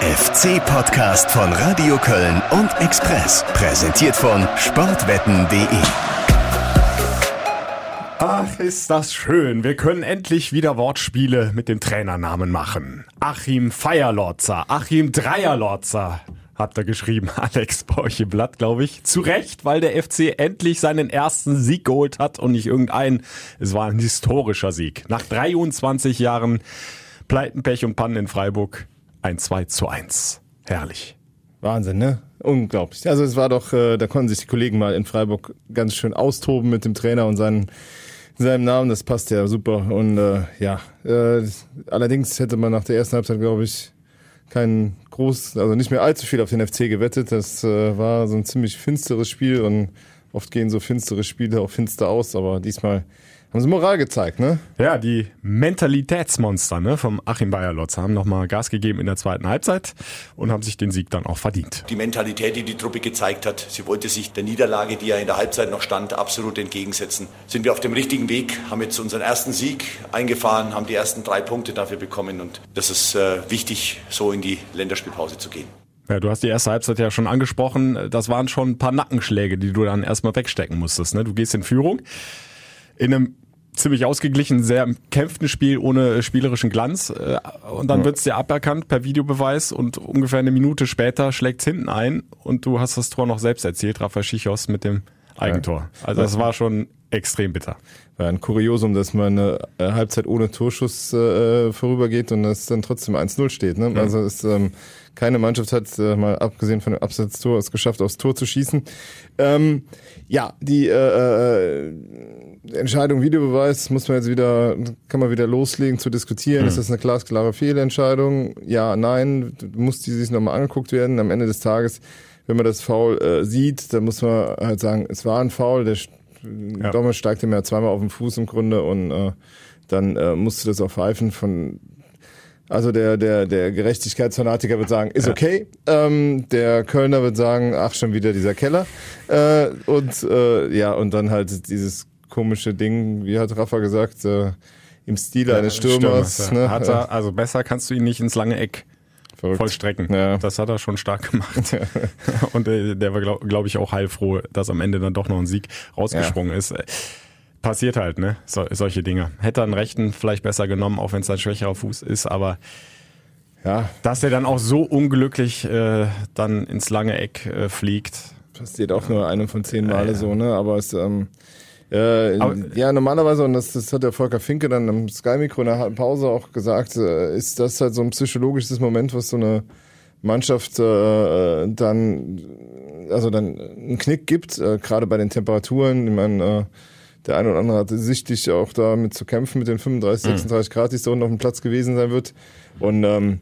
FC-Podcast von Radio Köln und Express. Präsentiert von sportwetten.de. Ach, ist das schön. Wir können endlich wieder Wortspiele mit dem Trainernamen machen. Achim Feierlotzer, Achim Dreierlotzer. Habt ihr geschrieben, Alex bei Blatt, glaube ich. Zu Recht, weil der FC endlich seinen ersten Sieg geholt hat und nicht irgendeinen. Es war ein historischer Sieg. Nach 23 Jahren Pleiten, Pech und Pannen in Freiburg ein 2 zu 1. Herrlich. Wahnsinn, ne? Unglaublich. Also es war doch, äh, da konnten sich die Kollegen mal in Freiburg ganz schön austoben mit dem Trainer und seinen, seinem Namen. Das passt ja super. Und äh, ja, äh, allerdings hätte man nach der ersten Halbzeit, glaube ich, kein groß, also nicht mehr allzu viel auf den FC gewettet. Das äh, war so ein ziemlich finsteres Spiel und oft gehen so finstere Spiele auch finster aus, aber diesmal haben sie Moral gezeigt, ne? Ja, die Mentalitätsmonster ne, vom Achim Bayerlotz haben nochmal Gas gegeben in der zweiten Halbzeit und haben sich den Sieg dann auch verdient. Die Mentalität, die die Truppe gezeigt hat, sie wollte sich der Niederlage, die ja in der Halbzeit noch stand, absolut entgegensetzen. Sind wir auf dem richtigen Weg, haben jetzt unseren ersten Sieg eingefahren, haben die ersten drei Punkte dafür bekommen und das ist äh, wichtig, so in die Länderspielpause zu gehen. Ja, du hast die erste Halbzeit ja schon angesprochen. Das waren schon ein paar Nackenschläge, die du dann erstmal wegstecken musstest. Ne? Du gehst in Führung in einem ziemlich ausgeglichen, sehr kämpften Spiel ohne spielerischen Glanz. Äh, und dann ja. wird's dir aberkannt per Videobeweis und ungefähr eine Minute später schlägt's hinten ein und du hast das Tor noch selbst erzielt, Rafa Schichos mit dem Eigentor. Also das war schon extrem bitter. War ein Kuriosum, dass man eine äh, Halbzeit ohne Torschuss äh, vorübergeht und es dann trotzdem 1-0 steht. Ne? Ja. Also es, ähm, keine Mannschaft hat äh, mal abgesehen von dem Absetztor es geschafft, aufs Tor zu schießen. Ähm, ja, die äh, äh, Entscheidung Videobeweis muss man jetzt wieder, kann man wieder loslegen zu diskutieren. Mhm. Ist das eine glasklare Fehlentscheidung? Ja, nein, muss die sich nochmal angeguckt werden. Am Ende des Tages, wenn man das Foul äh, sieht, dann muss man halt sagen, es war ein Foul. Der ja. Dommer steigt ihm ja zweimal auf den Fuß im Grunde und äh, dann äh, musste das auch pfeifen von also der, der, der Gerechtigkeitsfanatiker wird sagen, ist okay. Ähm, der Kölner wird sagen, ach, schon wieder dieser Keller. Äh, und äh, ja, und dann halt dieses komische Ding, wie hat Rafa gesagt, äh, im Stil eines Stürmers. Stürmer, ne? Hat er, also besser kannst du ihn nicht ins lange Eck Verrückt. vollstrecken. Ja. Das hat er schon stark gemacht. Ja. Und äh, der war, glaube glaub ich, auch heilfroh, dass am Ende dann doch noch ein Sieg rausgesprungen ja. ist. Passiert halt, ne? So, solche Dinge. Hätte er einen Rechten vielleicht besser genommen, auch wenn es ein schwächerer Fuß ist, aber ja. dass er dann auch so unglücklich äh, dann ins lange Eck äh, fliegt. Passiert auch nur eine von zehn Male so, ne? Aber es ähm, äh, Aber, ja, normalerweise, und das, das hat der Volker Finke dann im Sky-Mikro in der Pause auch gesagt, äh, ist das halt so ein psychologisches Moment, was so eine Mannschaft äh, dann, also dann einen Knick gibt, äh, gerade bei den Temperaturen. Ich meine, äh, der eine oder andere hatte sichtlich auch damit zu kämpfen mit den 35, 36 mhm. Grad, die es da unten auf dem Platz gewesen sein wird. Und ähm,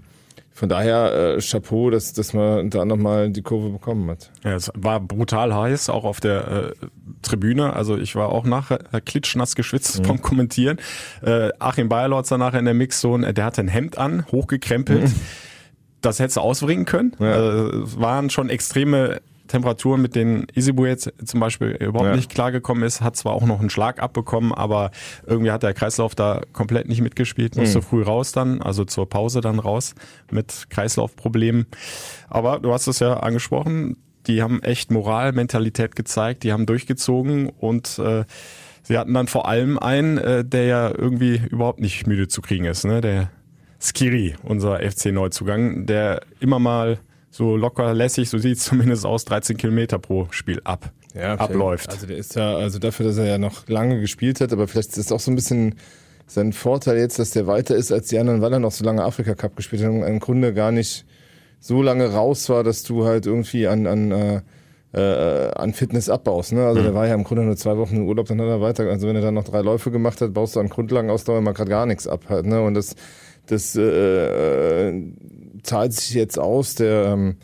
von daher äh, Chapeau, dass, dass man da nochmal die Kurve bekommen hat. Ja, es war brutal heiß, auch auf der äh, Tribüne. Also ich war auch nachher äh, klitschnass geschwitzt mhm. vom Kommentieren. Äh, Achim Bayerlotz nachher in der Mixzone, der hatte ein Hemd an, hochgekrempelt. Mhm. Das hättest du ausbringen können. Ja. Also, es waren schon extreme Temperaturen, mit denen Isibu jetzt zum Beispiel überhaupt ja. nicht klargekommen ist, hat zwar auch noch einen Schlag abbekommen, aber irgendwie hat der Kreislauf da komplett nicht mitgespielt, musste mhm. früh raus dann, also zur Pause dann raus mit Kreislaufproblemen. Aber du hast es ja angesprochen, die haben echt Moral, Mentalität gezeigt, die haben durchgezogen und äh, sie hatten dann vor allem einen, äh, der ja irgendwie überhaupt nicht müde zu kriegen ist, ne? Der Skiri, unser FC-Neuzugang, der immer mal so locker lässig, so sieht es zumindest aus, 13 Kilometer pro Spiel ab, ja, abläuft. Also der ist ja, also dafür, dass er ja noch lange gespielt hat, aber vielleicht ist das auch so ein bisschen sein Vorteil jetzt, dass der weiter ist als die anderen, weil er noch so lange Afrika Cup gespielt hat und im Grunde gar nicht so lange raus war, dass du halt irgendwie an, an äh, äh, an Fitness abbaust. Ne? Also mhm. der war ja im Grunde nur zwei Wochen im Urlaub, dann hat er weiter. Also wenn er dann noch drei Läufe gemacht hat, baust du an Grundlagenausdauer mal gerade gar nichts ab. Halt, ne? Und das, das äh, äh zahlt sich jetzt aus. Der, ähm,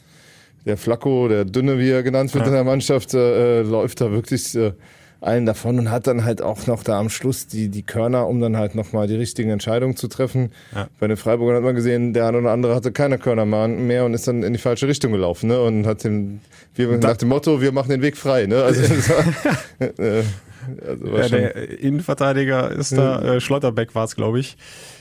der Flacco, der Dünne, wie er genannt wird ja. in der Mannschaft, äh, äh, läuft da wirklich äh, allen davon und hat dann halt auch noch da am Schluss die, die Körner, um dann halt nochmal die richtigen Entscheidungen zu treffen. Ja. Bei den Freiburgern hat man gesehen, der eine oder andere hatte keine Körner mehr und ist dann in die falsche Richtung gelaufen ne? und hat den, wir, nach dem Motto, wir machen den Weg frei. Ne? Also, äh, Also ja, der Innenverteidiger ist da, äh, Schlotterbeck war es, glaube ich,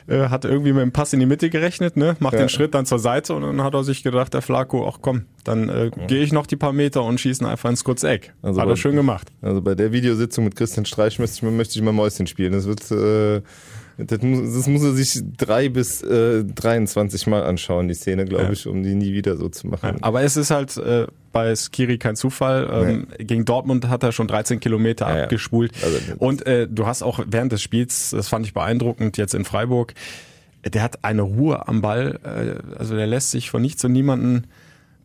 äh, hat irgendwie mit dem Pass in die Mitte gerechnet, ne? macht ja. den Schritt dann zur Seite und dann hat er sich gedacht, der Flaco, ach komm, dann äh, gehe ich noch die paar Meter und schieße einfach ins kurze Eck. Also hat bei, er schön gemacht. Also bei der Videositzung mit Christian Streich möchte ich, möchte ich mal Mäuschen spielen. Das wird äh, das muss, das muss er sich drei bis äh, 23 Mal anschauen, die Szene, glaube ja. ich, um die nie wieder so zu machen. Ja, aber es ist halt äh, bei Skiri kein Zufall. Ähm, nee. Gegen Dortmund hat er schon 13 Kilometer ja, abgespult. Also, Und äh, du hast auch während des Spiels, das fand ich beeindruckend, jetzt in Freiburg, der hat eine Ruhe am Ball. Äh, also der lässt sich von nichts und niemanden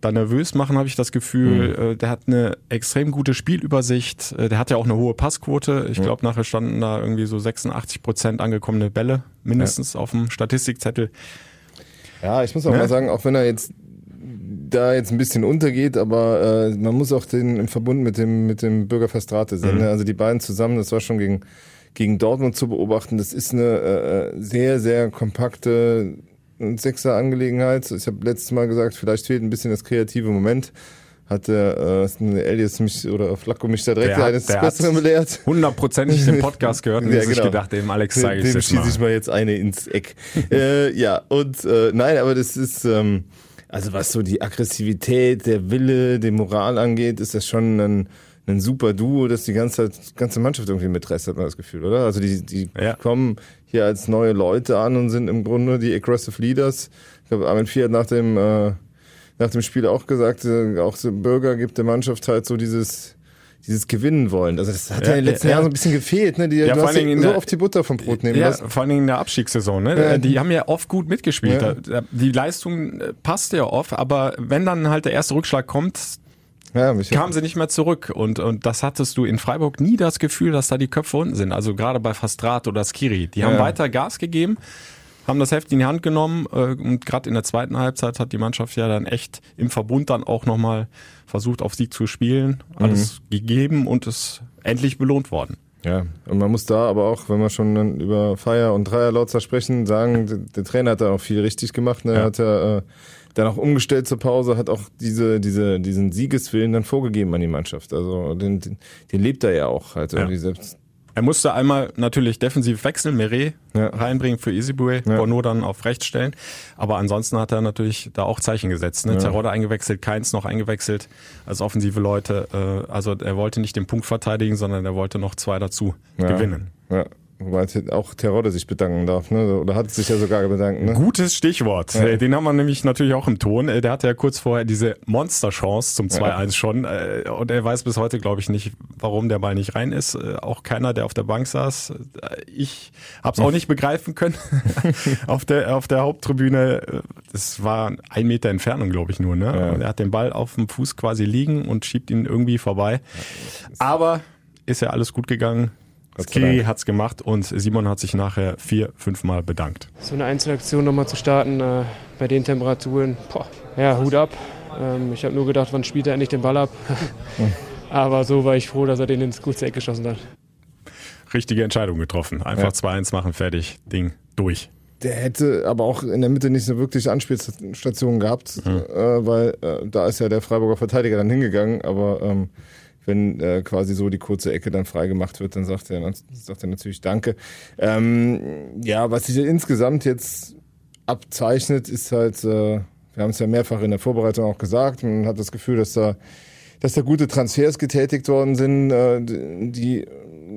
da nervös machen, habe ich das Gefühl. Mhm. Äh, der hat eine extrem gute Spielübersicht. Äh, der hat ja auch eine hohe Passquote. Ich glaube, nachher standen da irgendwie so 86 Prozent angekommene Bälle mindestens ja. auf dem Statistikzettel. Ja, ich muss auch ja. mal sagen, auch wenn er jetzt da jetzt ein bisschen untergeht, aber äh, man muss auch den im Verbund mit dem mit dem Bürger Verstrate sehen. Mhm. Ne? Also die beiden zusammen, das war schon gegen gegen Dortmund zu beobachten. Das ist eine äh, sehr sehr kompakte Sechser-Angelegenheit. Ich habe letztes Mal gesagt, vielleicht fehlt ein bisschen das kreative Moment. Hat der äh, Elias mich oder Flacco mich da direkt der eines Besseren belehrt. Hundertprozentig den Podcast gehört und ja, sich genau. gedacht, dem Alex zeige ich Dem schieße ich mal jetzt eine ins Eck. äh, ja, und äh, nein, aber das ist, ähm, also was so die Aggressivität, der Wille, die Moral angeht, ist das schon ein ein super Duo, das die ganze ganze Mannschaft irgendwie mitreißt, hat man das Gefühl, oder? Also die, die ja. kommen hier als neue Leute an und sind im Grunde die Aggressive Leaders. Ich glaube, Armin Fiat nach dem, äh, nach dem Spiel auch gesagt, äh, auch so Bürger gibt der Mannschaft halt so dieses, dieses Gewinnen wollen. Also das hat ja, ja in den letzten ja, Jahren so ein bisschen gefehlt, ne? Die, ja, du hast ja so oft die Butter vom Brot nehmen ja, lassen. Vor allen Dingen in der Abstiegssaison, ne? Ja. Die haben ja oft gut mitgespielt. Die Leistung äh, passt ja oft, aber wenn dann halt der erste Rückschlag kommt, ja, kamen sie nicht mehr zurück. Und, und das hattest du in Freiburg nie das Gefühl, dass da die Köpfe unten sind. Also gerade bei Fastrat oder Skiri. Die haben ja. weiter Gas gegeben, haben das Heft in die Hand genommen. Äh, und gerade in der zweiten Halbzeit hat die Mannschaft ja dann echt im Verbund dann auch nochmal versucht, auf Sieg zu spielen. Alles mhm. gegeben und ist endlich belohnt worden. Ja, und man muss da aber auch, wenn wir schon über Feier und Dreierlautzer sprechen, sagen, der Trainer hat da auch viel richtig gemacht. Ne? Er hat ja äh, dann auch umgestellt zur Pause, hat auch diese, diese, diesen Siegeswillen dann vorgegeben an die Mannschaft. Also den, den, den lebt er ja auch halt irgendwie ja. selbst. Er musste einmal natürlich defensiv wechseln, Meret ja. reinbringen für Isibue, ja. Bono dann auf rechts stellen. Aber ansonsten hat er natürlich da auch Zeichen gesetzt. Ne? Ja. Terodde eingewechselt, Keins noch eingewechselt als offensive Leute. Äh, also er wollte nicht den Punkt verteidigen, sondern er wollte noch zwei dazu ja. gewinnen. Ja. Wobei auch Terodde sich bedanken darf, ne? Oder hat sich ja sogar bedankt, ne? Gutes Stichwort. Ja. Äh, den haben wir nämlich natürlich auch im Ton. Äh, der hatte ja kurz vorher diese Monsterchance zum 2-1 ja. schon. Äh, und er weiß bis heute, glaube ich, nicht, warum der Ball nicht rein ist. Auch keiner, der auf der Bank saß. Ich habe es auch nicht begreifen können. auf der auf der Haupttribüne, das war ein Meter Entfernung, glaube ich, nur, ne? Ja. Er hat den Ball auf dem Fuß quasi liegen und schiebt ihn irgendwie vorbei. Aber ist ja alles gut gegangen. Skiri hat's gemacht und Simon hat sich nachher vier, fünf Mal bedankt. So eine Einzelaktion nochmal zu starten äh, bei den Temperaturen, boah, ja, Hut ab. Ähm, ich habe nur gedacht, wann spielt er endlich den Ball ab? Aber so war ich froh, dass er den ins kurze Eck geschossen hat. Richtige Entscheidung getroffen. Einfach ja. 2-1 machen, fertig, Ding durch. Der hätte aber auch in der Mitte nicht so wirklich Anspielstation gehabt, mhm. äh, weil äh, da ist ja der Freiburger Verteidiger dann hingegangen, aber ähm, wenn äh, quasi so die kurze Ecke dann frei gemacht wird, dann sagt er, sagt er natürlich Danke. Ähm, ja, was sich insgesamt jetzt abzeichnet, ist halt, äh, wir haben es ja mehrfach in der Vorbereitung auch gesagt, man hat das Gefühl, dass da, dass da gute Transfers getätigt worden sind, äh, die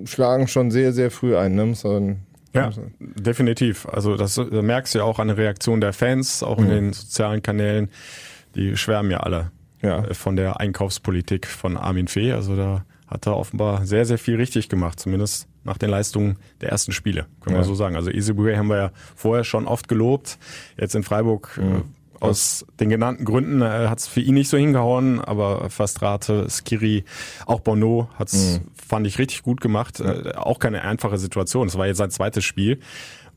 schlagen schon sehr, sehr früh ein. Ne? So ja, definitiv. Also das, merkst du ja auch an der Reaktion der Fans, auch in mhm. den sozialen Kanälen. Die schwärmen ja alle ja. Äh, von der Einkaufspolitik von Armin Fee. Also da hat er offenbar sehr, sehr viel richtig gemacht, zumindest nach den Leistungen der ersten Spiele, können ja. wir so sagen. Also Isibue haben wir ja vorher schon oft gelobt. Jetzt in Freiburg äh, mhm. aus den genannten Gründen äh, hat es für ihn nicht so hingehauen, aber Fastrate, Skiri, auch Bono hat's, mhm. fand ich richtig gut gemacht. Äh, auch keine einfache Situation. Es war jetzt sein zweites Spiel.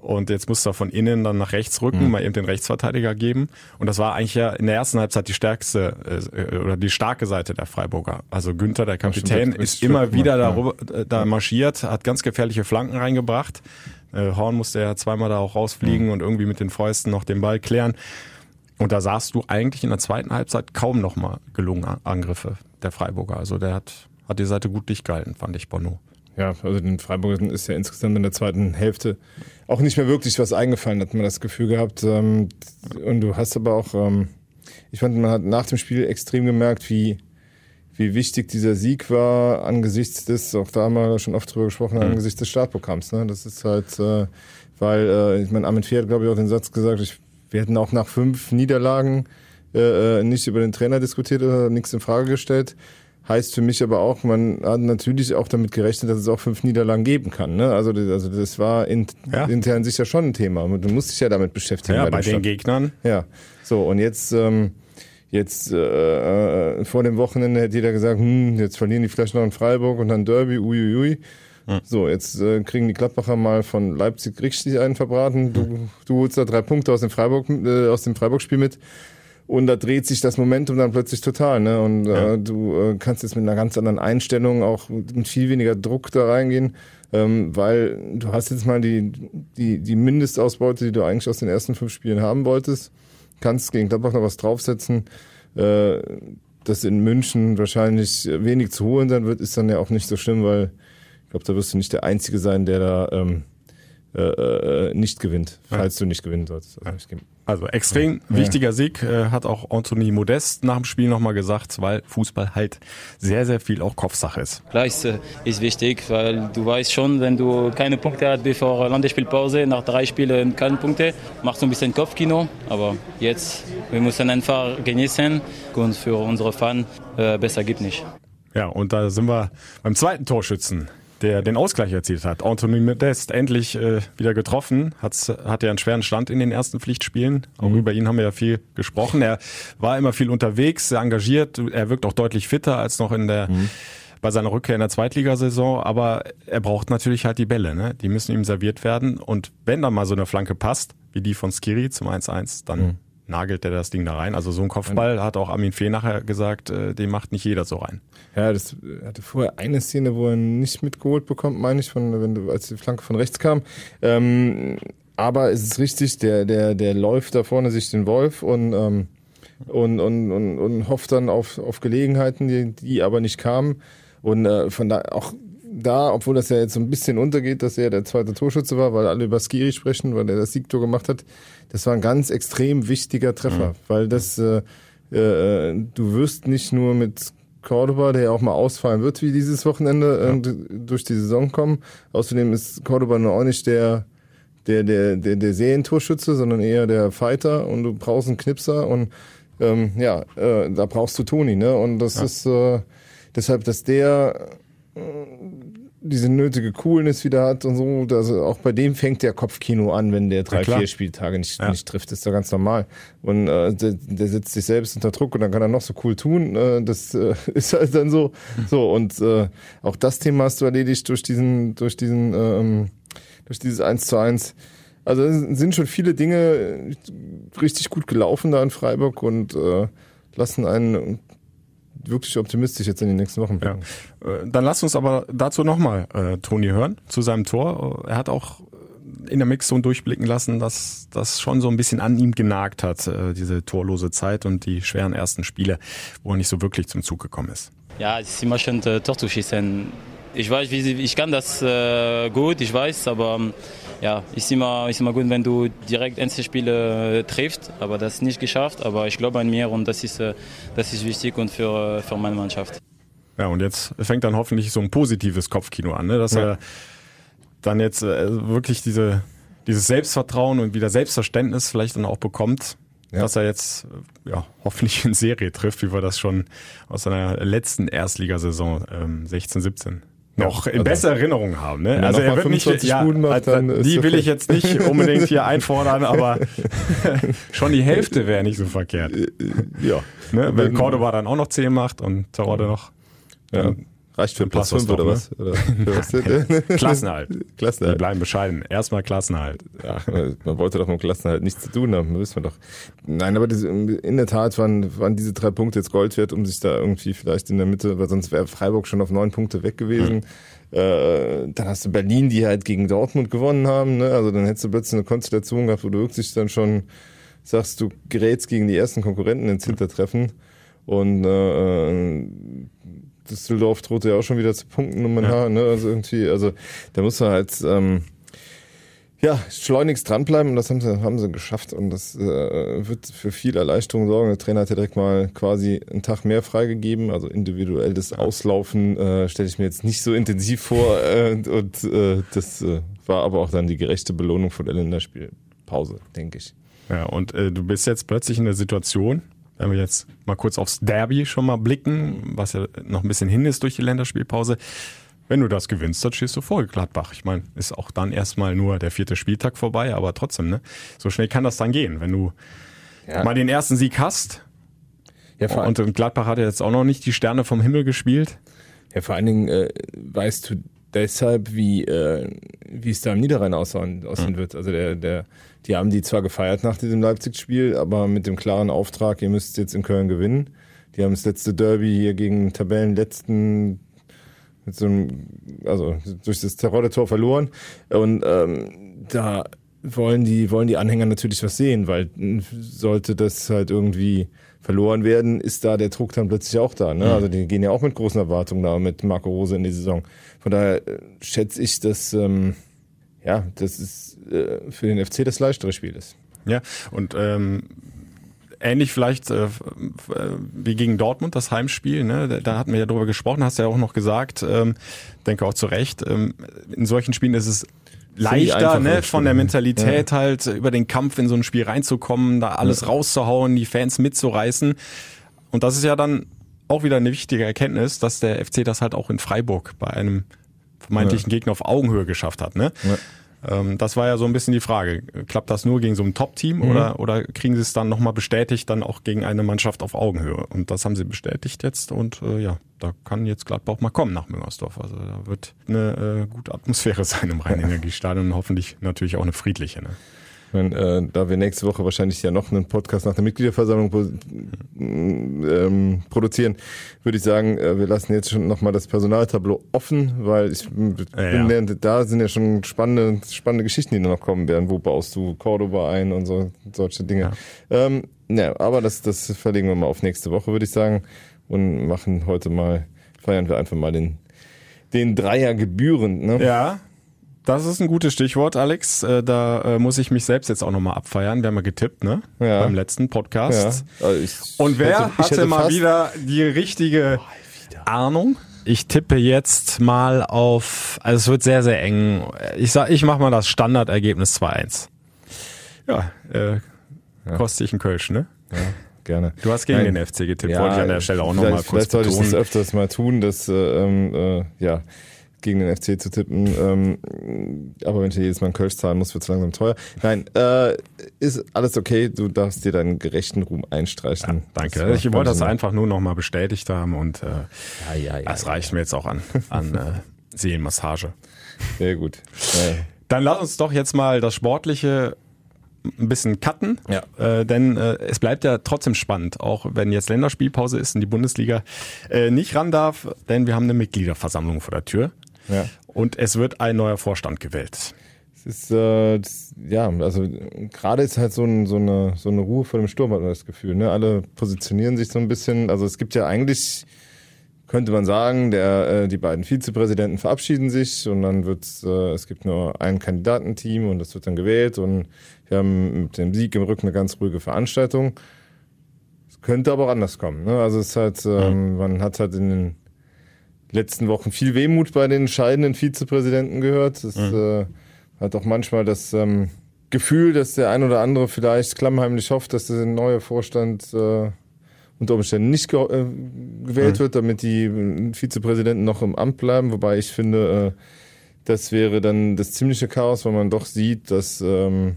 Und jetzt musste er von innen dann nach rechts rücken, mhm. mal eben den Rechtsverteidiger geben. Und das war eigentlich ja in der ersten Halbzeit die stärkste äh, oder die starke Seite der Freiburger. Also Günther, der Kapitän, ist immer wieder da, äh, da marschiert, hat ganz gefährliche Flanken reingebracht. Äh, Horn musste ja zweimal da auch rausfliegen mhm. und irgendwie mit den Fäusten noch den Ball klären. Und da sahst du eigentlich in der zweiten Halbzeit kaum nochmal gelungen Angriffe der Freiburger. Also der hat, hat die Seite gut dicht gehalten, fand ich, Bono. Ja, also den Freiburgern ist ja insgesamt in der zweiten Hälfte auch nicht mehr wirklich was eingefallen, hat man das Gefühl gehabt. Ähm, und du hast aber auch, ähm, ich fand, man hat nach dem Spiel extrem gemerkt, wie, wie wichtig dieser Sieg war angesichts des, auch da haben wir schon oft drüber gesprochen, mhm. angesichts des Startprogramms. Ne? Das ist halt, äh, weil, äh, ich meine, Armin Fee hat, glaube ich, auch den Satz gesagt, ich, wir hätten auch nach fünf Niederlagen äh, nicht über den Trainer diskutiert oder nichts in Frage gestellt. Heißt für mich aber auch, man hat natürlich auch damit gerechnet, dass es auch fünf Niederlagen geben kann. Ne? Also, das, also das war in, ja. intern sicher schon ein Thema. Du musst dich ja damit beschäftigen. Ja, bei, bei den Stadt. Gegnern. Ja, so und jetzt ähm, jetzt äh, äh, vor dem Wochenende hätte jeder gesagt, hm, jetzt verlieren die vielleicht noch in Freiburg und dann Derby, uiuiui. Hm. So, jetzt äh, kriegen die Gladbacher mal von Leipzig richtig einen verbraten. Du, du holst da drei Punkte aus dem Freiburg äh, aus dem Freiburg-Spiel mit. Und da dreht sich das Momentum dann plötzlich total. Ne? Und ja. äh, du äh, kannst jetzt mit einer ganz anderen Einstellung auch mit viel weniger Druck da reingehen, ähm, weil du hast jetzt mal die, die, die Mindestausbeute, die du eigentlich aus den ersten fünf Spielen haben wolltest, kannst gegen Gladbach noch was draufsetzen. Äh, dass in München wahrscheinlich wenig zu holen sein wird, ist dann ja auch nicht so schlimm, weil ich glaube, da wirst du nicht der Einzige sein, der da ähm, äh, äh, nicht gewinnt, falls ja. du nicht gewinnen solltest. Also, also extrem ja. wichtiger Sieg, äh, hat auch Anthony Modest nach dem Spiel nochmal gesagt, weil Fußball halt sehr, sehr viel auch Kopfsache ist. Klar ist, ist wichtig, weil du weißt schon, wenn du keine Punkte hast bevor Landesspielpause, nach drei Spielen keine Punkte, machst du ein bisschen Kopfkino, aber jetzt, wir müssen einfach genießen und für unsere Fans äh, besser gibt nicht. Ja, und da sind wir beim zweiten Torschützen der den Ausgleich erzielt hat. Anthony Modest endlich äh, wieder getroffen, Hat's, hat ja einen schweren Stand in den ersten Pflichtspielen. Auch mhm. über ihn haben wir ja viel gesprochen. Er war immer viel unterwegs, sehr engagiert. Er wirkt auch deutlich fitter als noch in der mhm. bei seiner Rückkehr in der Zweitligasaison. Aber er braucht natürlich halt die Bälle. Ne? Die müssen ihm serviert werden. Und wenn dann mal so eine Flanke passt, wie die von Skiri zum 1-1, dann mhm nagelt der das Ding da rein. Also so ein Kopfball hat auch Armin Fee nachher gesagt, äh, den macht nicht jeder so rein. Ja, das hatte vorher eine Szene, wo er nicht mitgeholt bekommt, meine ich, von, wenn als die Flanke von rechts kam. Ähm, aber es ist richtig, der, der, der läuft da vorne sich den Wolf und, ähm, und, und, und, und hofft dann auf, auf Gelegenheiten, die, die aber nicht kamen. Und äh, von da auch da, obwohl das ja jetzt so ein bisschen untergeht, dass er der zweite Torschütze war, weil alle über Skiri sprechen, weil er das Siegtor gemacht hat, das war ein ganz extrem wichtiger Treffer, mhm. weil das, äh, äh, du wirst nicht nur mit Cordoba, der ja auch mal ausfallen wird wie dieses Wochenende, äh, durch die Saison kommen. Außerdem ist Cordoba nur auch nicht der, der, der, der, der Serientorschütze, sondern eher der Fighter und du brauchst einen Knipser und ähm, ja, äh, da brauchst du Toni, ne? Und das ja. ist äh, deshalb, dass der diese nötige Coolness wieder hat und so. Also auch bei dem fängt der Kopfkino an, wenn der drei, ja, vier Spieltage nicht, ja. nicht trifft. Das ist doch ganz normal. Und äh, der, der setzt sich selbst unter Druck und dann kann er noch so cool tun. Äh, das äh, ist halt dann so. So, und äh, auch das Thema hast du erledigt durch diesen, durch diesen, ähm, durch dieses 1 zu 1. Also es sind schon viele Dinge richtig gut gelaufen da in Freiburg und äh, lassen einen wirklich optimistisch jetzt in den nächsten Wochen Ja. Äh, dann lass uns aber dazu nochmal äh, Toni hören, zu seinem Tor. Er hat auch in der Mixzone durchblicken lassen, dass das schon so ein bisschen an ihm genagt hat, äh, diese torlose Zeit und die schweren ersten Spiele, wo er nicht so wirklich zum Zug gekommen ist. Ja, es ist immer schön, äh, Tor zu schießen. Ich weiß, wie, ich kann das äh, gut, ich weiß, aber ja, ist immer, ist immer gut, wenn du direkt Einzelspiele äh, triffst, aber das ist nicht geschafft. Aber ich glaube an mir und das ist, äh, das ist wichtig und für, äh, für meine Mannschaft. Ja, und jetzt fängt dann hoffentlich so ein positives Kopfkino an, ne? dass ja. er dann jetzt äh, wirklich diese, dieses Selbstvertrauen und wieder Selbstverständnis vielleicht dann auch bekommt, ja. dass er jetzt ja, hoffentlich in Serie trifft, wie wir das schon aus seiner letzten Erstligasaison ähm, 16, 17 noch in also, besser Erinnerung haben. Ne? Also er wird nicht, ja, macht, also, die will ich jetzt nicht unbedingt hier einfordern, aber schon die Hälfte wäre nicht so verkehrt. Äh, äh, ja. Ne? Wenn Cordoba dann auch noch 10 macht und Terodde noch. Ja. Reicht für Platz 5 oder was? Oder was? Klassenhalt. Klassenhalt. Wir bleiben bescheiden. Erstmal Klassenhalt. Ja, man wollte doch mit Klassenhalt nichts zu tun haben, wissen wir doch. Nein, aber diese, in der Tat waren, waren diese drei Punkte jetzt Gold wert, um sich da irgendwie vielleicht in der Mitte, weil sonst wäre Freiburg schon auf neun Punkte weg gewesen. Mhm. Äh, dann hast du Berlin, die halt gegen Dortmund gewonnen haben. Ne? Also dann hättest du plötzlich eine Konstellation gehabt, wo du wirklich dann schon sagst, du gerätst gegen die ersten Konkurrenten ins Hintertreffen. Und äh, Düsseldorf droht ja auch schon wieder zu punkten um Haar, ne? Also irgendwie, also da muss man halt ähm, ja, schleunigst dranbleiben und das haben sie, haben sie geschafft und das äh, wird für viel Erleichterung sorgen. Der Trainer hat ja direkt mal quasi einen Tag mehr freigegeben, also individuell das Auslaufen äh, stelle ich mir jetzt nicht so intensiv vor äh, und äh, das äh, war aber auch dann die gerechte Belohnung von der Länderspielpause, denke ich. Ja, und äh, du bist jetzt plötzlich in der Situation, wenn wir jetzt mal kurz aufs Derby schon mal blicken, was ja noch ein bisschen hin ist durch die Länderspielpause. Wenn du das gewinnst, dann stehst du vor Gladbach. Ich meine, ist auch dann erstmal nur der vierte Spieltag vorbei, aber trotzdem, ne? So schnell kann das dann gehen, wenn du ja. mal den ersten Sieg hast. Ja, vor und, und Gladbach hat ja jetzt auch noch nicht die Sterne vom Himmel gespielt. Ja, vor allen Dingen äh, weißt du deshalb, wie, äh, wie es da im Niederrhein aussehen, aussehen mhm. wird. Also der, der, die haben die zwar gefeiert nach diesem Leipzig-Spiel, aber mit dem klaren Auftrag, ihr müsst jetzt in Köln gewinnen. Die haben das letzte Derby hier gegen Tabellenletzten mit so einem, also durch das Terror-Tor verloren. Und ähm, da wollen die, wollen die Anhänger natürlich was sehen, weil sollte das halt irgendwie verloren werden, ist da der Druck dann plötzlich auch da. Ne? Mhm. Also die gehen ja auch mit großen Erwartungen da mit Marco Rose in die Saison. Von daher äh, schätze ich, dass ähm, ja, das ist äh, für den FC das leichtere Spiel ist. Ja, und ähm, ähnlich vielleicht äh, wie gegen Dortmund, das Heimspiel. Ne? Da hatten wir ja drüber gesprochen, hast ja auch noch gesagt, ähm, denke auch zu Recht, ähm, in solchen Spielen ist es leichter, ne, von der Mentalität ja. halt über den Kampf in so ein Spiel reinzukommen, da alles ja. rauszuhauen, die Fans mitzureißen. Und das ist ja dann auch wieder eine wichtige Erkenntnis, dass der FC das halt auch in Freiburg bei einem vermeintlichen ja. Gegner auf Augenhöhe geschafft hat. Ne? Ähm, das war ja so ein bisschen die Frage. Klappt das nur gegen so ein Top-Team mhm. oder, oder kriegen sie es dann nochmal bestätigt, dann auch gegen eine Mannschaft auf Augenhöhe? Und das haben sie bestätigt jetzt und äh, ja, da kann jetzt Gladbach mal kommen nach Müngersdorf. Also da wird eine äh, gute Atmosphäre sein im Rhein-Energiestadion und hoffentlich natürlich auch eine friedliche. Ne? Meine, äh, da wir nächste Woche wahrscheinlich ja noch einen Podcast nach der Mitgliederversammlung ähm, produzieren, würde ich sagen, äh, wir lassen jetzt schon nochmal das Personaltableau offen, weil ich bin ja, ja. da sind ja schon spannende, spannende Geschichten, die noch kommen werden. Wo baust du Cordoba ein und so, solche Dinge. Ja. Ähm, ja, aber das, das verlegen wir mal auf nächste Woche, würde ich sagen. Und machen heute mal, feiern wir einfach mal den, den Dreier gebührend. Ne? Ja, das ist ein gutes Stichwort, Alex. Äh, da äh, muss ich mich selbst jetzt auch nochmal abfeiern. Wir haben mal getippt, ne? Ja. Beim letzten Podcast. Ja. Also ich, Und wer hätte, hatte mal wieder die richtige oh, Ahnung? Ich tippe jetzt mal auf, also es wird sehr, sehr eng. Ich sag, ich mach mal das Standardergebnis 2-1. Ja, äh, ja. kostet sich ein Kölsch, ne? Ja, gerne. Du hast gegen Nein. den FC getippt, ja, wollte ich an der Stelle auch nochmal kurz Vielleicht sollte ich das öfters mal tun, dass, äh, ähm, äh, ja, gegen den FC zu tippen. Ähm, aber wenn ich jedes Mal einen Kölsch zahlen muss, wird es langsam teuer. Nein, äh, ist alles okay. Du darfst dir deinen gerechten Ruhm einstreichen. Ja, danke. Ich wollte das einfach nur nochmal bestätigt haben und äh, ja, ja, ja, das reicht mir jetzt auch an, an äh, Seelenmassage. Sehr gut. Dann lass uns doch jetzt mal das Sportliche ein bisschen cutten, ja. äh, denn äh, es bleibt ja trotzdem spannend, auch wenn jetzt Länderspielpause ist und die Bundesliga äh, nicht ran darf, denn wir haben eine Mitgliederversammlung vor der Tür. Ja. Und es wird ein neuer Vorstand gewählt. Es ist, äh, das, ja, also gerade ist halt so, ein, so, eine, so eine Ruhe vor dem Sturm, hat man das Gefühl. Ne? Alle positionieren sich so ein bisschen. Also es gibt ja eigentlich, könnte man sagen, der, äh, die beiden Vizepräsidenten verabschieden sich und dann wird äh, es gibt nur ein Kandidatenteam und das wird dann gewählt und wir haben mit dem Sieg im Rücken eine ganz ruhige Veranstaltung. Es könnte aber auch anders kommen. Ne? Also es ist halt, ähm, man hat halt in den letzten Wochen viel Wehmut bei den scheidenden Vizepräsidenten gehört. Es mhm. äh, hat auch manchmal das ähm, Gefühl, dass der ein oder andere vielleicht klammheimlich hofft, dass der neue Vorstand äh, unter Umständen nicht ge äh, gewählt mhm. wird, damit die äh, Vizepräsidenten noch im Amt bleiben. Wobei ich finde, äh, das wäre dann das ziemliche Chaos, weil man doch sieht, dass ähm,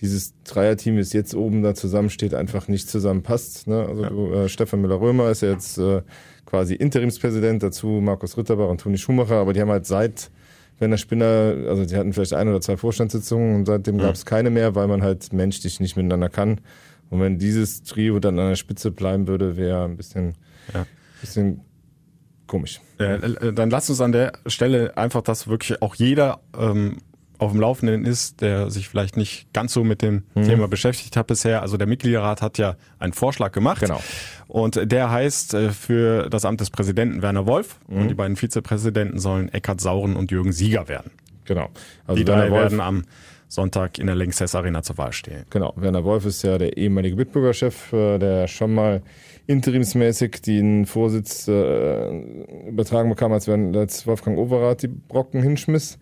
dieses Dreierteam, das jetzt oben da zusammensteht, einfach nicht zusammenpasst. Ne? Also ja. du, äh, Stefan Müller-Römer ist ja jetzt quasi Interimspräsident, dazu Markus Ritterbach und Toni Schumacher, aber die haben halt seit Werner Spinner, also die hatten vielleicht ein oder zwei Vorstandssitzungen und seitdem mhm. gab es keine mehr, weil man halt menschlich nicht miteinander kann. Und wenn dieses Trio dann an der Spitze bleiben würde, wäre ein bisschen, ja. bisschen komisch. Ja, äh, dann lass uns an der Stelle einfach, dass wirklich auch jeder ähm, auf dem Laufenden ist, der sich vielleicht nicht ganz so mit dem Mhm. Thema beschäftigt hat bisher. Also der Mitgliederrat hat ja einen Vorschlag gemacht. Genau. Und der heißt äh, für das Amt des Präsidenten Werner Wolf Mhm. und die beiden Vizepräsidenten sollen Eckhard Sauren und Jürgen Sieger werden. Genau. Also Die drei werden am Sonntag in der Lanxess Arena zur Wahl stehen. genau. Werner Wolf ist ja der ehemalige Bitburger-Chef, äh, der schon mal interimsmäßig den Vorsitz äh, übertragen bekam, als Wolfgang Overath die Brocken hinschmiss.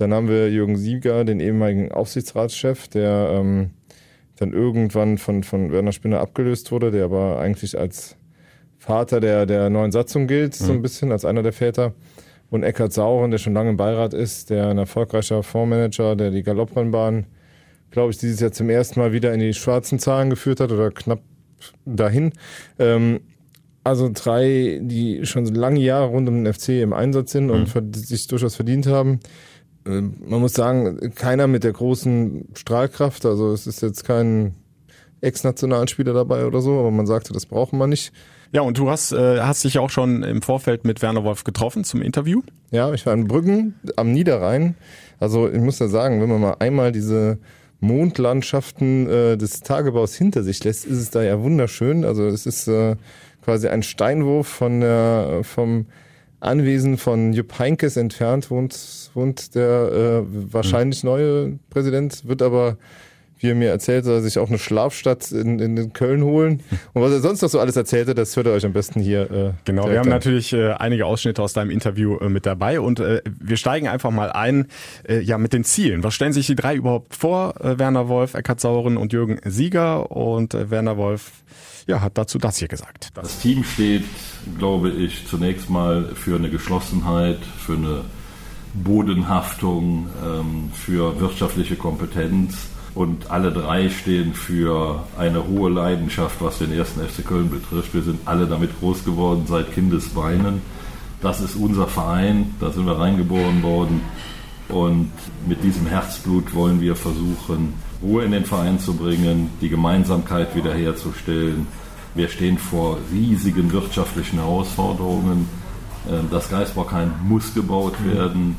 Dann haben wir Jürgen Sieger, den ehemaligen Aufsichtsratschef, der ähm, dann irgendwann von, von Werner Spinner abgelöst wurde, der aber eigentlich als Vater der, der neuen Satzung gilt, so ein bisschen, als einer der Väter. Und Eckhard Sauren, der schon lange im Beirat ist, der ein erfolgreicher Fondsmanager, der die Galopprennbahn, glaube ich, dieses Jahr zum ersten Mal wieder in die schwarzen Zahlen geführt hat oder knapp dahin. Ähm, also drei, die schon so lange Jahre rund um den FC im Einsatz sind und verd- sich durchaus verdient haben. Ähm, Man muss sagen, keiner mit der großen Strahlkraft, also es ist jetzt kein Ex-Nationalspieler dabei oder so, aber man sagte, das brauchen wir nicht. Ja, und du hast, äh, hast dich auch schon im Vorfeld mit Werner Wolf getroffen zum Interview. Ja, ich war in Brüggen am Niederrhein. Also ich muss ja sagen, wenn man mal einmal diese Mondlandschaften äh, des Tagebaus hinter sich lässt, ist es da ja wunderschön. Also es ist äh, quasi ein Steinwurf von der, vom Anwesen von Jupp Heinkes entfernt, wohnt, wohnt der äh, wahrscheinlich neue Präsident, wird aber wie er mir erzählt, soll er sich auch eine Schlafstadt in, in Köln holen. Und was er sonst noch so alles erzählte, das hört ihr euch am besten hier. Äh, Genau, wir haben an. natürlich äh, einige Ausschnitte aus deinem Interview äh, mit dabei und äh, wir steigen einfach mal ein äh, ja mit den Zielen. Was stellen sich die drei überhaupt vor? Äh, Werner Wolf, Eckhard Sauren und Jürgen Sieger und äh, Werner Wolf ja, hat dazu das hier gesagt. Das Team steht, glaube ich, zunächst mal für eine Geschlossenheit, für eine Bodenhaftung, ähm, für wirtschaftliche Kompetenz. Und alle drei stehen für eine hohe Leidenschaft, was den ersten FC Köln betrifft. Wir sind alle damit groß geworden seit Kindesbeinen. Das ist unser Verein, da sind wir reingeboren worden. Und mit diesem Herzblut wollen wir versuchen, Ruhe in den Verein zu bringen, die Gemeinsamkeit wiederherzustellen. Wir stehen vor riesigen wirtschaftlichen Herausforderungen. Ähm, Das Geisbockheim muss gebaut werden.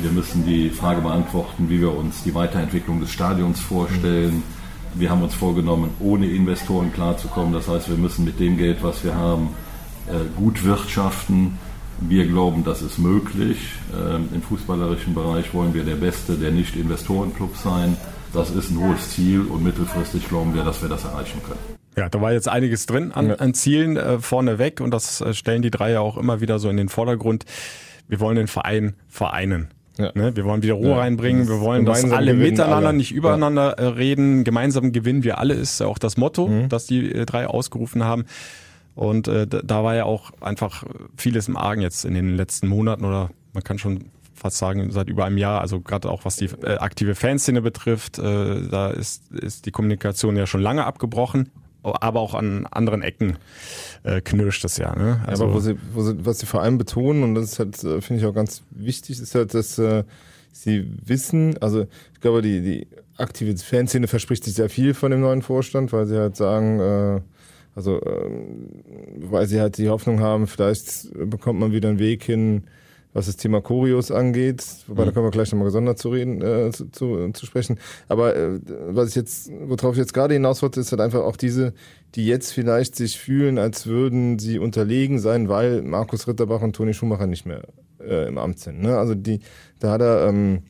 Wir müssen die Frage beantworten, wie wir uns die Weiterentwicklung des Stadions vorstellen. Wir haben uns vorgenommen, ohne Investoren klarzukommen. Das heißt, wir müssen mit dem Geld, was wir haben, äh, gut wirtschaften. Wir glauben, das ist möglich. Ähm, Im fußballerischen Bereich wollen wir der beste der Nicht-Investorenclubs sein. Das ist ein hohes Ziel und mittelfristig glauben wir, dass wir das erreichen können. Ja, da war jetzt einiges drin an, an Zielen äh, vorneweg und das äh, stellen die drei ja auch immer wieder so in den Vordergrund. Wir wollen den Verein vereinen. Ja. Ne? Wir wollen wieder Ruhe Ja, reinbringen, wir wollen, dass alle gewinnen miteinander, alle. nicht übereinander äh, reden. Gemeinsam gewinnen wir alle ist ja auch das Motto, Mhm. das die äh, drei ausgerufen haben. Und äh, da, war ja auch einfach vieles im Argen jetzt in den letzten Monaten oder man kann schon fast sagen seit über einem Jahr. Also gerade auch was die äh, aktive Fanszene betrifft, äh, da ist, ist die Kommunikation ja schon lange abgebrochen. Aber auch an anderen Ecken äh, knirscht es ja. Ne? Also, aber wo sie, wo sie, was sie vor allem betonen, und das ist halt, äh, finde ich auch ganz wichtig, ist halt, dass äh, sie wissen, also ich glaube, die, die aktive Fanszene verspricht sich sehr viel von dem neuen Vorstand, weil sie halt sagen, äh, also ähm, weil sie halt die Hoffnung haben, vielleicht bekommt man wieder einen Weg hin, was das Thema Choreos angeht, wobei da können wir gleich nochmal gesondert zu reden, äh, zu, zu, zu sprechen. Aber äh, was ich jetzt, worauf ich jetzt gerade hinaus wollte, ist halt einfach auch diese, die jetzt vielleicht sich fühlen, als würden sie unterlegen sein, weil Markus Ritterbach und Toni Schumacher nicht mehr äh, im Amt sind. Ne? Also die, da hat er ähm,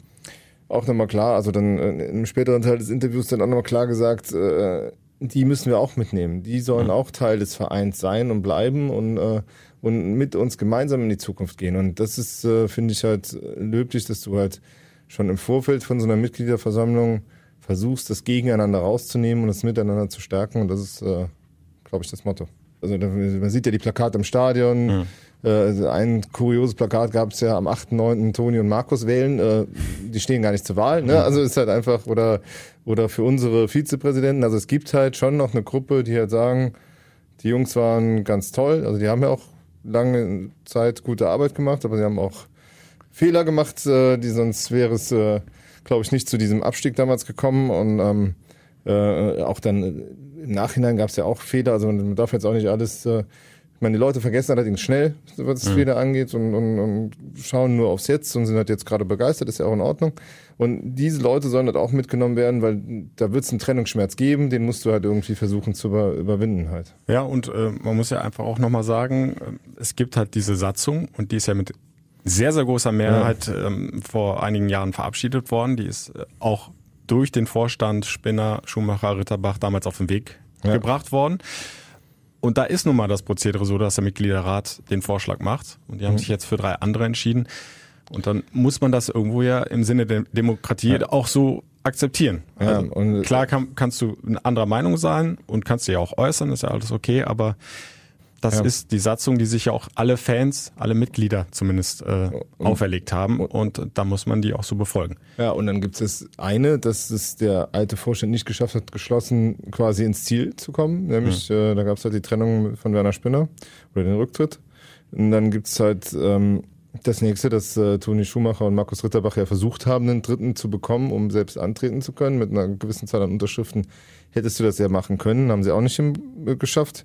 auch nochmal klar, also dann äh, im späteren Teil des Interviews dann auch nochmal klar gesagt, äh, die müssen wir auch mitnehmen. Die sollen auch Teil des Vereins sein und bleiben und, äh, und mit uns gemeinsam in die Zukunft gehen. Und das ist, äh, finde ich halt löblich, dass du halt schon im Vorfeld von so einer Mitgliederversammlung versuchst, das Gegeneinander rauszunehmen und das Miteinander zu stärken. Und das ist, äh, glaube ich, das Motto. Also man sieht ja die Plakate im Stadion. Mhm. Äh, ein kurioses Plakat gab es ja am 8.9. Toni und Markus wählen. Äh, die stehen gar nicht zur Wahl. Ne? Also ist halt einfach, oder, oder für unsere Vizepräsidenten. Also es gibt halt schon noch eine Gruppe, die halt sagen, die Jungs waren ganz toll. Also die haben ja auch lange Zeit gute Arbeit gemacht, aber sie haben auch Fehler gemacht, äh, die sonst wäre es, äh, glaube ich, nicht zu diesem Abstieg damals gekommen. Und ähm, äh, auch dann äh, im Nachhinein gab es ja auch Fehler. Also man darf jetzt auch nicht alles äh, Ich meine, die Leute vergessen allerdings schnell, was das wieder angeht und, und, und schauen nur aufs Jetzt und sind halt jetzt gerade begeistert, ist ja auch in Ordnung. Und diese Leute sollen halt auch mitgenommen werden, weil da wird es einen Trennungsschmerz geben, den musst du halt irgendwie versuchen zu über, überwinden halt. Ja, und äh, man muss ja einfach auch nochmal sagen, äh, es gibt halt diese Satzung und die ist ja mit sehr, sehr großer Mehrheit ja. ähm, vor einigen Jahren verabschiedet worden. Die ist äh, auch durch den Vorstand Spinner, Schumacher, Ritterbach damals auf den Weg ja. gebracht worden. Und da ist nun mal das Prozedere so, dass der Mitgliederrat den Vorschlag macht. Und die haben mhm. sich jetzt für drei andere entschieden. Und dann muss man das irgendwo ja im Sinne der Demokratie ja. auch so akzeptieren. Ja, also und klar kann, kannst du eine anderer Meinung sein und kannst dich ja auch äußern, ist ja alles okay, aber das ja. ist die Satzung, die sich ja auch alle Fans, alle Mitglieder zumindest äh, auferlegt haben und da muss man die auch so befolgen. Ja, und dann gibt es eine, dass es der alte Vorstand nicht geschafft hat, geschlossen quasi ins Ziel zu kommen. Nämlich, mhm. äh, da gab es halt die Trennung von Werner Spinner oder den Rücktritt. Und dann gibt es halt ähm, das nächste, dass äh, Toni Schumacher und Markus Ritterbach ja versucht haben, einen dritten zu bekommen, um selbst antreten zu können. Mit einer gewissen Zahl an Unterschriften hättest du das ja machen können, haben sie auch nicht geschafft.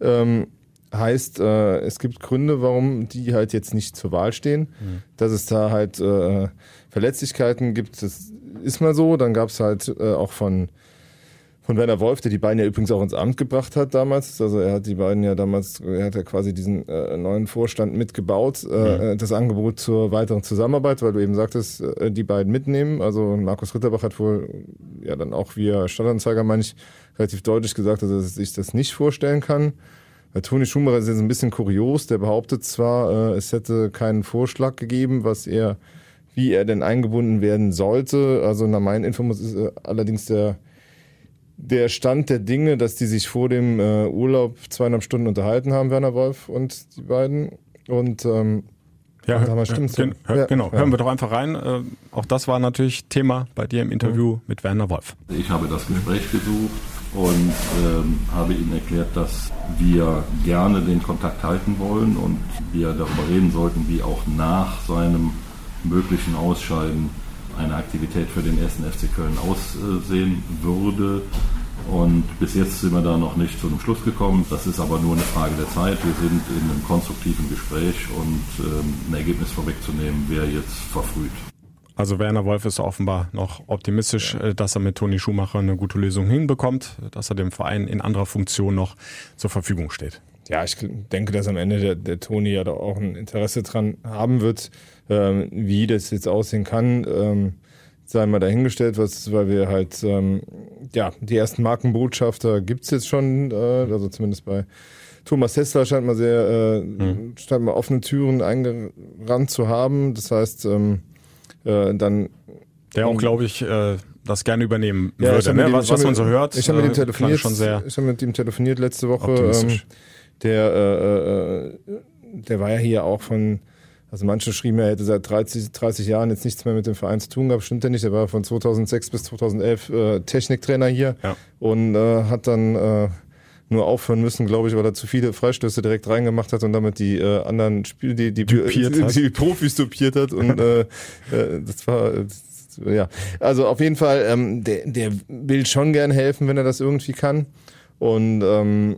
Ähm, Heißt, äh, es gibt Gründe, warum die halt jetzt nicht zur Wahl stehen. Mhm. Dass es da halt äh, Verletzlichkeiten gibt, das ist mal so. Dann gab es halt äh, auch von, von Werner Wolf, der die beiden ja übrigens auch ins Amt gebracht hat damals. Also er hat die beiden ja damals, er hat ja quasi diesen äh, neuen Vorstand mitgebaut, äh, mhm. Äh, das Angebot zur weiteren Zusammenarbeit, weil du eben sagtest, äh, die beiden mitnehmen. Also Markus Ritterbach hat wohl ja dann auch via Stadtanzeiger, meine ich, relativ deutlich gesagt, dass er sich das nicht vorstellen kann. Bei Toni Schumacher ist jetzt ein bisschen kurios. Der behauptet zwar, äh, es hätte keinen Vorschlag gegeben, was er, wie er denn eingebunden werden sollte. Also nach meinen Infos ist äh, allerdings der, der Stand der Dinge, dass die sich vor dem äh, Urlaub zweieinhalb Stunden unterhalten haben, Werner Wolf und die beiden. Und ähm, ja, hör, stimmt. Hör, hör, ja, genau. Ja. Hören wir doch einfach rein. Äh, auch das war natürlich Thema bei dir im Interview mhm. mit Werner Wolf. Ich habe das Gespräch gesucht und ähm, habe ihm erklärt, dass wir gerne den Kontakt halten wollen und wir darüber reden sollten, wie auch nach seinem möglichen Ausscheiden eine Aktivität für den ersten FC Köln aussehen würde. Und bis jetzt sind wir da noch nicht zu einem Schluss gekommen. Das ist aber nur eine Frage der Zeit. Wir sind in einem konstruktiven Gespräch und ähm, ein Ergebnis vorwegzunehmen wäre jetzt verfrüht. Also Werner Wolf ist offenbar noch optimistisch. Äh, dass er mit Toni Schumacher eine gute Lösung hinbekommt, dass er dem Verein in anderer Funktion noch zur Verfügung steht. Ja, ich denke, dass am Ende der, der Toni ja da auch ein Interesse dran haben wird, ähm, wie das jetzt aussehen kann. Ähm, sei mal dahingestellt, was, weil wir halt, ähm, ja, die ersten Markenbotschafter gibt's jetzt schon, äh, also zumindest bei Thomas Hessler scheint mal sehr, äh, mhm. scheint mal offene Türen eingerannt zu haben. Das heißt, ähm, äh, dann der auch, glaube ich, äh, das gerne übernehmen ja, würde, ne? was, was man so hört. Ich habe mit ihm äh, telefoniert. Ich habe mit ihm telefoniert letzte Woche. Ähm, der, äh, äh, der war ja hier auch von, also manche schrieben, er hätte seit 30, 30 Jahren jetzt nichts mehr mit dem Verein zu tun gehabt. Stimmt ja nicht. Er war von 2006 bis 2011 äh, Techniktrainer hier ja. und äh, hat dann äh, nur aufhören müssen, glaube ich, weil er zu viele Freistöße direkt reingemacht hat und damit die äh, anderen Spiele, die, die, die, die Profis dupiert hat. Und äh, äh, das war das, ja. Also auf jeden Fall, ähm, der, der will schon gern helfen, wenn er das irgendwie kann. Und ähm,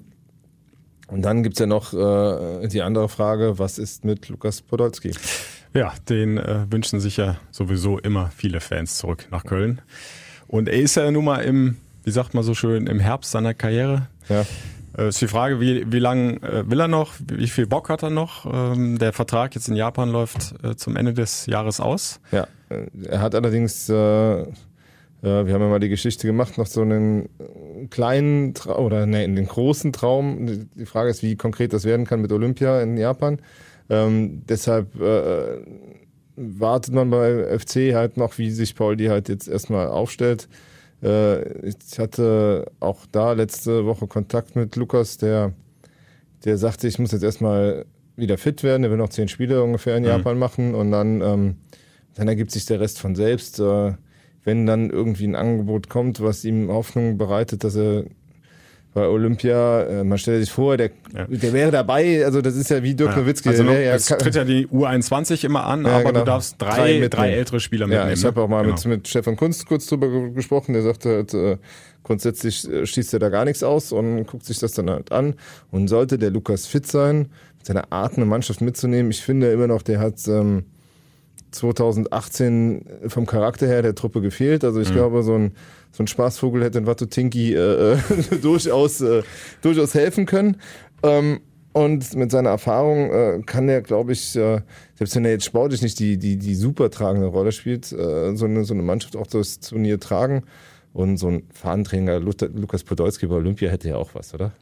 und dann gibt's ja noch äh, die andere Frage, was ist mit Lukas Podolski? Ja, den äh, wünschen sich ja sowieso immer viele Fans zurück nach Köln. Und er ist ja nun mal im wie sagt man so schön, im Herbst seiner Karriere. Ja. Äh, ist die Frage, wie, wie lange äh, will er noch, wie viel Bock hat er noch? Ähm, der Vertrag jetzt in Japan läuft äh, zum Ende des Jahres aus. Ja, er hat allerdings, äh, wir haben ja mal die Geschichte gemacht, noch so einen kleinen Traum, oder ne, den großen Traum. Die Frage ist, wie konkret das werden kann mit Olympia in Japan. Ähm, deshalb äh, wartet man bei FC halt noch, wie sich Paul die halt jetzt erstmal aufstellt. Äh, ich hatte auch da letzte Woche Kontakt mit Lukas, der, der sagte, ich muss jetzt erstmal wieder fit werden. Der will noch zehn Spiele ungefähr in mhm. Japan machen und dann, ähm, dann ergibt sich der Rest von selbst. Äh, wenn dann irgendwie ein Angebot kommt, was ihm Hoffnung bereitet, dass er bei Olympia. Äh, man stellt sich vor, der, Ja. der wäre dabei. Also das ist ja wie Dirk Ja. Nowitzki. Also der wäre ja es tritt ja die U21 immer an, Ja, aber genau. du darfst drei, Drei drei, ältere Spieler Ja, mitnehmen. ich habe ne? auch mal Genau. mit, mit Stefan Kunst kurz drüber ge- gesprochen. Der sagte halt, äh, grundsätzlich äh, schließt er da gar nichts aus und guckt sich das dann halt an. Und sollte der Lukas fit sein, mit seiner Art eine Mannschaft mitzunehmen, ich finde immer noch, der hat ähm, 2018 vom Charakter her der Truppe gefehlt. Also Mhm. ich glaube, so ein, so ein Spaßvogel hätte in Watutinki äh, äh, durchaus, äh, durchaus helfen können. Ähm, und mit seiner Erfahrung äh, kann er, glaube ich, äh, selbst wenn er jetzt sportlich nicht die, die, die super tragende Rolle spielt, äh, so, eine, so eine Mannschaft auch das Turnier tragen. Und so ein Fahnenträger Lukas Podolski bei Olympia hätte ja auch was, oder?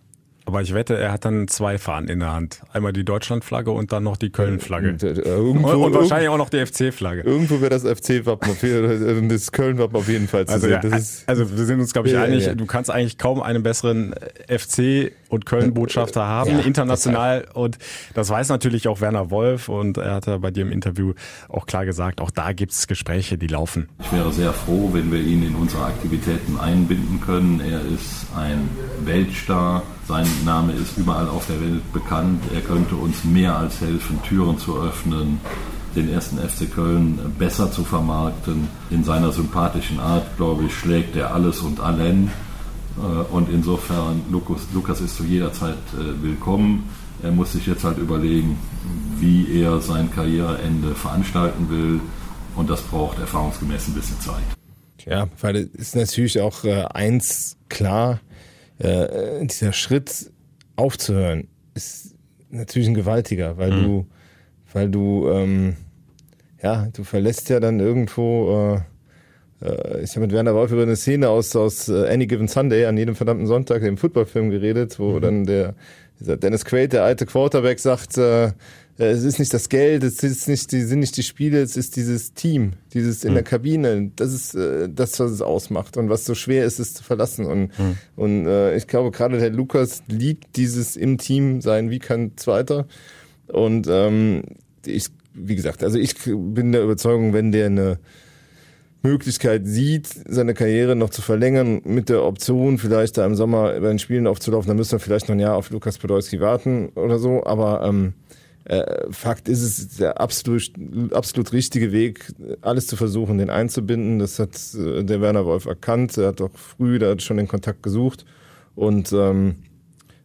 Aber ich wette, er hat dann zwei Fahnen in der Hand. Einmal die Deutschlandflagge und dann noch die Köln-Flagge. Und, äh, Und, und wahrscheinlich auch noch die FC-Flagge. irgendwo wäre das FC-Wappen, auf jeden- äh, das Köln-Wappen auf jeden Fall zu Also, sehen. ja, Das ist, also wir sind uns, glaube ich, Ja, einig, ja. du kannst eigentlich kaum einen besseren FC- und Köln-Botschafter haben, Ja, international. Und das weiß natürlich auch Werner Wolf und er hat ja bei dir im Interview auch klar gesagt, auch da gibt es Gespräche, die laufen. Ich wäre sehr froh, wenn wir ihn in unsere Aktivitäten einbinden können. Er ist ein Weltstar. Sein Name ist überall auf der Welt bekannt. Er könnte uns mehr als helfen, Türen zu öffnen, den ersten FC Köln besser zu vermarkten. In seiner sympathischen Art, glaube ich, schlägt er alles und allen. Äh, Und insofern, Lukas, Lukas ist zu jeder Zeit äh, willkommen. Er muss sich jetzt halt überlegen, wie er sein Karriereende veranstalten will. Und das braucht erfahrungsgemäß ein bisschen Zeit. Ja, weil es ist natürlich auch äh, eins klar, äh, dieser Schritt aufzuhören ist natürlich ein gewaltiger, weil du, weil du, ähm, ja, du verlässt ja dann irgendwo, äh, äh, ich habe mit Werner Wolf über eine Szene aus, aus äh, Any Given Sunday an jedem verdammten Sonntag, dem Footballfilm geredet, wo dann der, dieser Dennis Quaid, der alte Quarterback, sagt, äh, es ist nicht das Geld, es ist nicht, die sind nicht die Spiele, es ist dieses Team, dieses in der Kabine. Das ist äh, das, was es ausmacht und was so schwer ist, es zu verlassen. Und, und äh, ich glaube, gerade der Lukas liebt dieses im Team sein wie kein Zweiter. Und ähm, ich, wie gesagt, also ich bin der Überzeugung, wenn der eine Möglichkeit sieht, seine Karriere noch zu verlängern, mit der Option, vielleicht da im Sommer bei den Spielen aufzulaufen, dann müssen wir vielleicht noch ein Jahr auf Lukas Podolski warten oder so. Aber ähm, äh, Fakt ist, es ist der absolut, absolut richtige Weg, alles zu versuchen, den einzubinden. Das hat äh, der Werner Wolf erkannt. Er hat auch früh da schon den Kontakt gesucht. Und ähm,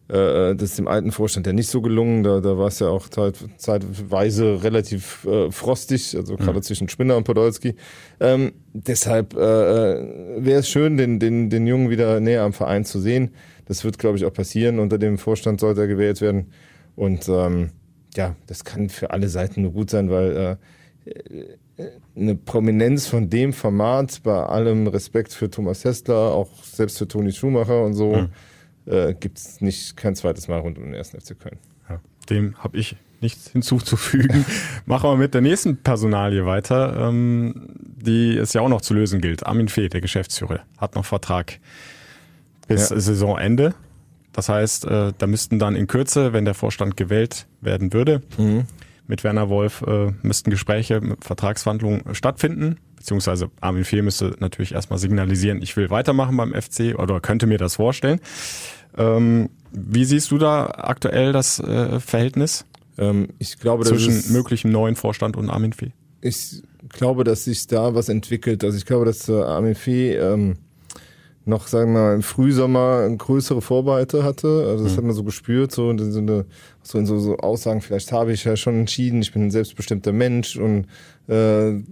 äh, das ist dem alten Vorstand ja nicht so gelungen. Da, da war es ja auch zeit, zeitweise relativ äh, frostig, also gerade zwischen Spinner und Podolski. Ähm, deshalb äh, wäre es schön, den, den, den Jungen wieder näher am Verein zu sehen. Das wird, glaube ich, auch passieren. Unter dem Vorstand sollte er gewählt werden. Und ähm, ja, das kann für alle Seiten nur gut sein, weil äh, eine Prominenz von dem Format, bei allem Respekt für Thomas Hessler, auch selbst für Toni Schumacher und so, äh, gibt es nicht kein zweites Mal rund um den ersten FC Köln. Ja, dem habe ich nichts hinzuzufügen. Machen wir mit der nächsten Personalie weiter, ähm, die es ja auch noch zu lösen gilt. Armin Fee, der Geschäftsführer, hat noch Vertrag bis Ja. Saisonende. Das heißt, äh, da müssten dann in Kürze, wenn der Vorstand gewählt werden würde, mit Werner Wolf äh, müssten Gespräche, mit Vertragsverhandlungen stattfinden. Beziehungsweise Armin Fee müsste natürlich erstmal signalisieren, ich will weitermachen beim FC oder könnte mir das vorstellen. Ähm, wie siehst du da aktuell das äh, Verhältnis Ähm, ich glaube, zwischen ist, möglichem neuen Vorstand und Armin Fee? ich glaube, dass sich da was entwickelt. Also ich glaube, dass äh, Armin Fee ähm, noch, sagen wir mal, im Frühsommer größere Vorbehalte hatte. Also das hat man so gespürt, so, in so, eine, so in so, so Aussagen, vielleicht habe ich ja schon entschieden, ich bin ein selbstbestimmter Mensch und äh,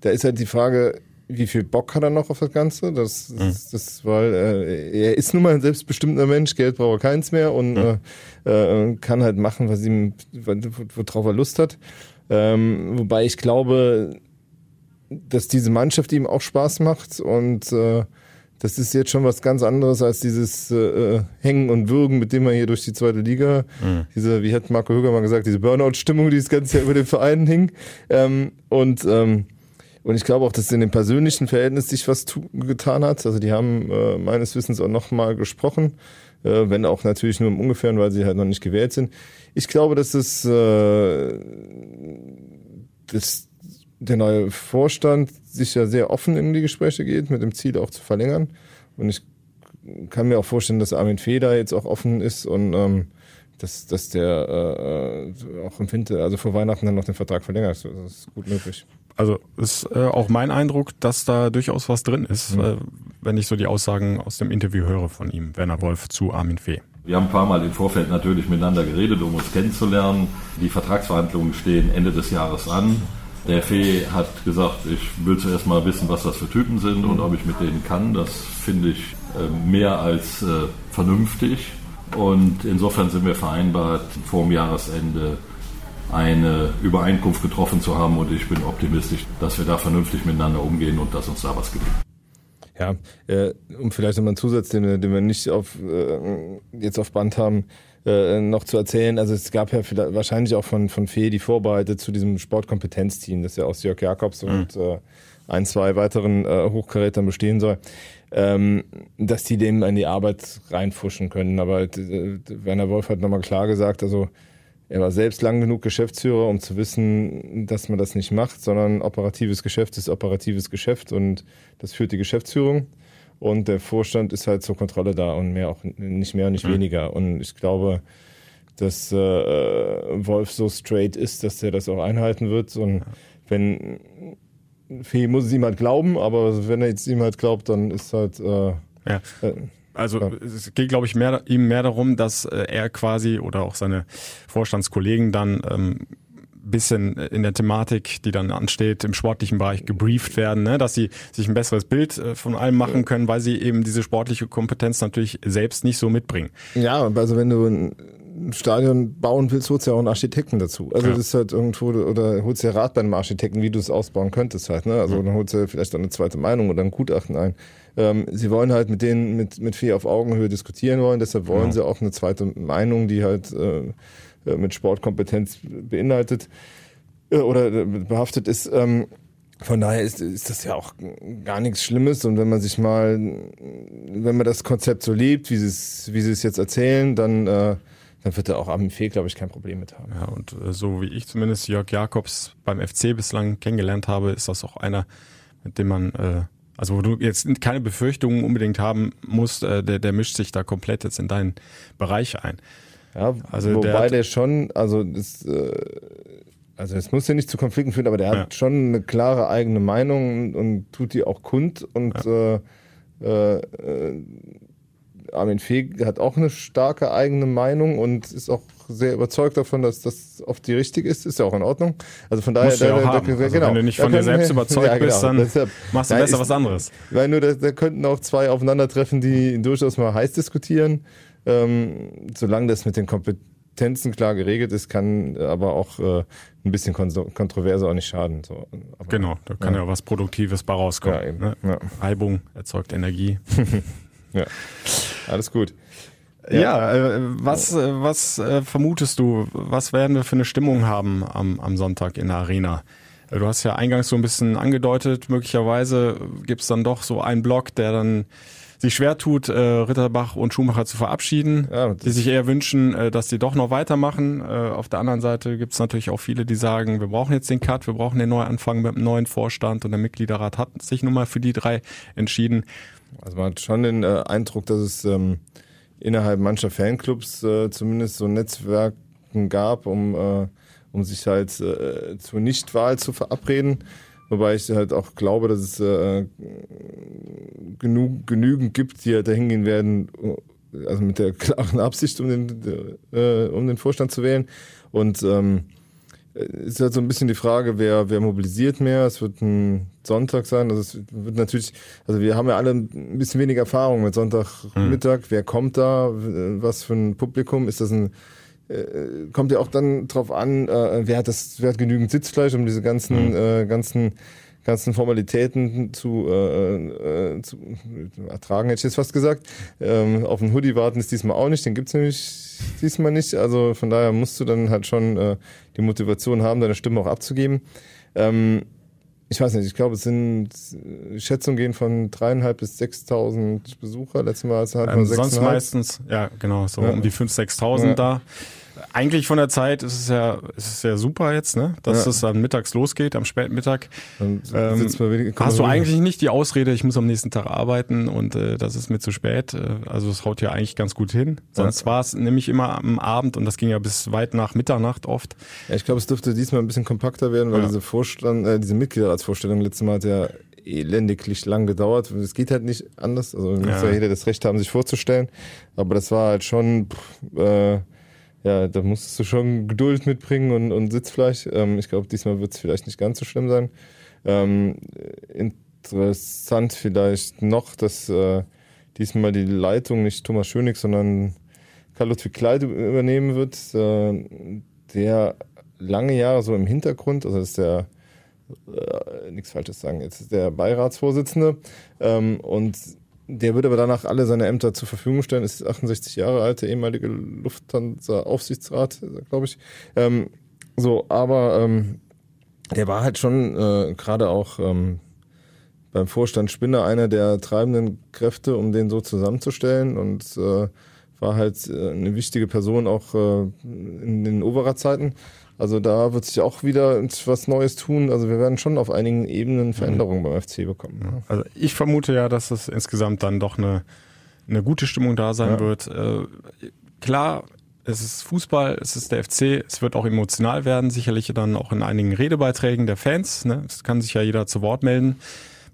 da ist halt die Frage, wie viel Bock hat er noch auf das Ganze? Das, das, das weil äh, er ist nun mal ein selbstbestimmter Mensch, Geld braucht er keins mehr und äh, äh, kann halt machen, was ihm, worauf er Lust hat. Ähm, wobei ich glaube, dass diese Mannschaft ihm auch Spaß macht und äh, das ist jetzt schon was ganz anderes als dieses äh, Hängen und Würgen, mit dem man hier durch die zweite Liga, diese, wie hat Marco Höger mal gesagt, diese Burnout-Stimmung, die das ganze Jahr über den Verein hing. Ähm, und ähm, und ich glaube auch, dass in dem persönlichen Verhältnis sich was getan hat. Also die haben äh, meines Wissens auch nochmal gesprochen, äh, wenn auch natürlich nur im Ungefähren, weil sie halt noch nicht gewählt sind. Ich glaube, dass es äh, dass der neue Vorstand sich ja sehr offen in die Gespräche geht, mit dem Ziel auch zu verlängern. Und ich kann mir auch vorstellen, dass Armin Feder jetzt auch offen ist und ähm, dass, dass der äh, auch im Winter, also vor Weihnachten dann noch den Vertrag verlängert. Das ist gut möglich. Also ist äh, auch mein Eindruck, dass da durchaus was drin ist, mhm. äh, wenn ich so die Aussagen aus dem Interview höre von ihm, Werner Wolf zu Armin Fee. Wir haben ein paar Mal im Vorfeld natürlich miteinander geredet, um uns kennenzulernen. Die Vertragsverhandlungen stehen Ende des Jahres an. Der Fee hat gesagt, ich will zuerst mal wissen, was das für Typen sind und ob ich mit denen kann. Das finde ich äh, mehr als äh, vernünftig. Und insofern sind wir vereinbart, vor dem Jahresende eine Übereinkunft getroffen zu haben und ich bin optimistisch, dass wir da vernünftig miteinander umgehen und dass uns da was gelingt. Ja, äh, um vielleicht nochmal einen Zusatz, den, den wir nicht auf, äh, jetzt auf Band haben, äh, noch zu erzählen. Also es gab ja wahrscheinlich auch von, von Fee die Vorbehalte zu diesem Sportkompetenzteam, das ja aus Jörg Jakobs mhm. und äh, ein, zwei weiteren äh, Hochkarätern bestehen soll ähm, dass die dem in die Arbeit reinfuschen können. Aber äh, Werner Wolf hat nochmal klar gesagt, also er war selbst lang genug Geschäftsführer, um zu wissen, dass man das nicht macht, sondern operatives Geschäft ist operatives Geschäft und das führt die Geschäftsführung. Und der Vorstand ist halt zur Kontrolle da und mehr auch nicht mehr und nicht mhm. weniger. Und ich glaube, dass äh, Wolf so straight ist, dass er das auch einhalten wird. Und wenn Fee muss es ihm halt glauben, aber wenn er jetzt ihm halt glaubt, dann ist halt. Äh, ja. Äh, also ja. es geht, glaube ich, mehr, ihm mehr darum, dass äh, er quasi oder auch seine Vorstandskollegen dann ähm, bisschen in der Thematik, die dann ansteht, im sportlichen Bereich gebrieft werden, ne? dass sie sich ein besseres Bild äh, von allem machen können, weil sie eben diese sportliche Kompetenz natürlich selbst nicht so mitbringen. Ja, also wenn du ein Stadion bauen willst, holst du ja auch einen Architekten dazu. Also ja. das ist halt irgendwo, oder holst du ja Rat bei einem Architekten, wie du es ausbauen könntest halt. Ne? Also mhm. dann holst du vielleicht auch eine zweite Meinung oder ein Gutachten ein. Ähm, sie wollen halt mit denen mit, mit viel auf Augenhöhe diskutieren wollen, deshalb wollen ja. sie auch eine zweite Meinung, die halt äh mit Sportkompetenz beinhaltet äh, oder äh, behaftet ist. Ähm, von daher ist, ist das ja auch gar nichts Schlimmes. Und wenn man sich mal, wenn man das Konzept so liebt, wie sie es, wie sie es jetzt erzählen, dann äh, dann wird er auch am Fehl, glaube ich, kein Problem mit haben. Ja, und äh, so wie ich zumindest Jörg Jakobs beim FC bislang kennengelernt habe, ist das auch einer, mit dem man, äh, also wo du jetzt keine Befürchtungen unbedingt haben musst, äh, der, der mischt sich da komplett jetzt in deinen Bereich ein. Ja, also wobei der, hat, der schon, also das, äh, also es muss ja nicht zu Konflikten führen, aber der ja. hat schon eine klare eigene Meinung und, und tut die auch kund und ja. äh, äh, Armin Fee hat auch eine starke eigene Meinung und ist auch sehr überzeugt davon, dass das oft die richtige ist. Ist ja auch in Ordnung. Also von daher, da, da, da, also genau, wenn du nicht von dir selbst überzeugt ja, genau. bist, dann Deshalb, machst du besser ist, was anderes. Weil nur, da, da könnten auch zwei aufeinandertreffen, die durchaus mal heiß diskutieren. Ähm, solange das mit den Kompetenzen klar geregelt ist, kann aber auch äh, ein bisschen Kontroverse auch nicht schaden. So, aber, genau, da kann ja. ja was Produktives bei rauskommen. Ja, eben. Ne? Ja. Reibung erzeugt Energie. ja. Alles gut. Ja, ja äh, was, äh, was äh, vermutest du, was werden wir für eine Stimmung haben am, am Sonntag in der Arena? Äh, du hast ja eingangs so ein bisschen angedeutet, möglicherweise gibt es dann doch so einen Block, der dann sich schwer tut, äh, Ritterbach und Schumacher zu verabschieden, ja, die sich eher wünschen, äh, dass die doch noch weitermachen. Äh, auf der anderen Seite gibt es natürlich auch viele, die sagen, wir brauchen jetzt den Cut, wir brauchen den Neuanfang mit dem neuen Vorstand und der Mitgliederrat hat sich nun mal für die drei entschieden. Also man hat schon den äh, Eindruck, dass es ähm, innerhalb mancher Fanclubs äh, zumindest so Netzwerken gab, um, äh, um sich halt äh, zur Nichtwahl zu verabreden. Wobei ich halt auch glaube, dass es äh, genug, genügend gibt, die halt dahin gehen werden, also mit der klaren Absicht, um den, äh, um den Vorstand zu wählen. Und ähm, ist halt so ein bisschen die Frage, wer, wer mobilisiert mehr. Es wird ein Sonntag sein. Also es wird natürlich, also wir haben ja alle ein bisschen weniger Erfahrung mit Sonntagmittag. Mhm. Wer kommt da? Was für ein Publikum? Ist das ein äh, kommt ja auch dann drauf an, äh, wer hat das, wer hat genügend Sitzfleisch, um diese ganzen, mhm. äh, ganzen ganzen Formalitäten zu, äh, äh, zu ertragen, hätte ich jetzt fast gesagt. Ähm, auf den Hoodie warten ist diesmal auch nicht, den gibt's nämlich diesmal nicht. Also von daher musst du dann halt schon äh, die Motivation haben, deine Stimme auch abzugeben. Ähm, ich weiß nicht, ich glaube, es sind Schätzungen gehen von dreieinhalb bis sechstausend Besucher. Letztes Mal hatten wir ähm, Sonst meistens, ja genau, so ja. um die fünf, sechstausend ja. da. Eigentlich von der Zeit ist es ja, ist es ja super jetzt, ne? Dass Ja. es dann mittags losgeht, am Spätmittag. Dann Ähm, wenig- hast du eigentlich nicht die Ausrede, ich muss am nächsten Tag arbeiten und äh, das ist mir zu spät. Äh, also es haut ja eigentlich ganz gut hin. Sonst war es nämlich immer am Abend und das ging ja bis weit nach Mitternacht oft. Ja, ich glaube, es dürfte diesmal ein bisschen kompakter werden, weil Ja. diese Vorstand, äh, diese Mitgliederratsvorstellung letztes Mal hat ja elendiglich lang gedauert. Es geht halt nicht anders. Also muss Ja. ja jeder das Recht haben, sich vorzustellen. Aber das war halt schon, pff, äh, ja, da musstest du schon Geduld mitbringen und, und Sitzfleisch. Ähm, ich glaube, diesmal wird es vielleicht nicht ganz so schlimm sein. Ähm, interessant vielleicht noch, dass äh, diesmal die Leitung nicht Thomas Schönig, sondern Karl-Ludwig Kleid übernehmen wird, äh, der lange Jahre so im Hintergrund, also ist der, äh, nichts Falsches sagen, jetzt ist der Beiratsvorsitzende ähm, und der wird aber danach alle seine Ämter zur Verfügung stellen, ist 68 Jahre alt, der ehemalige Lufthansa-Aufsichtsrat, glaube ich. Ähm, so, aber ähm, der war halt schon äh, gerade auch ähm, beim Vorstand Spinner einer der treibenden Kräfte, um den so zusammenzustellen und äh, war halt äh, eine wichtige Person auch äh, in den Overa-Zeiten. Also da wird sich auch wieder was Neues tun. Also wir werden schon auf einigen Ebenen Veränderungen beim FC bekommen. ne? Also ich vermute ja, dass es insgesamt dann doch eine, eine gute Stimmung da sein Ja. wird. Äh, klar, es ist Fußball, es ist der FC, es wird auch emotional werden, sicherlich dann auch in einigen Redebeiträgen der Fans. Ne? Es kann sich ja jeder zu Wort melden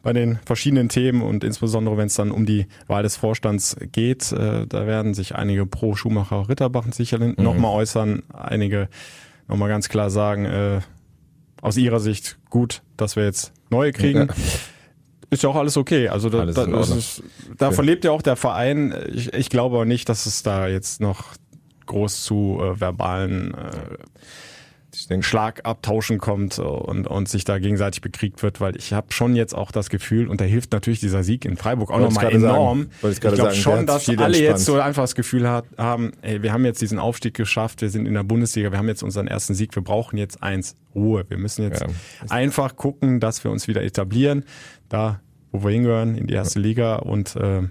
bei den verschiedenen Themen und insbesondere wenn es dann um die Wahl des Vorstands geht, äh, da werden sich einige pro Schumacher Ritterbach sicherlich Mhm. nochmal äußern, einige nochmal ganz klar sagen, äh, aus ihrer Sicht gut, dass wir jetzt neue kriegen. Ja. Ist ja auch alles okay. Also da, Alles da, ist, davon lebt ja auch der Verein. Ich, ich glaube nicht, dass es da jetzt noch groß zu äh, verbalen äh, Ich denke, Schlagabtauschen kommt äh, und, und sich da gegenseitig bekriegt wird, weil ich habe schon jetzt auch das Gefühl, und da hilft natürlich dieser Sieg in Freiburg auch nochmal sagen. enorm. Wollte ich glaube sagen, schon, dass alle entspannt. jetzt so einfach das Gefühl hat, haben, ey, wir haben jetzt diesen Aufstieg geschafft, wir sind in der Bundesliga, wir haben jetzt unseren ersten Sieg, wir brauchen jetzt eins, Ruhe. Wir müssen jetzt Ja. einfach gucken, dass wir uns wieder etablieren, da wo wir hingehören, in die erste Liga und ähm,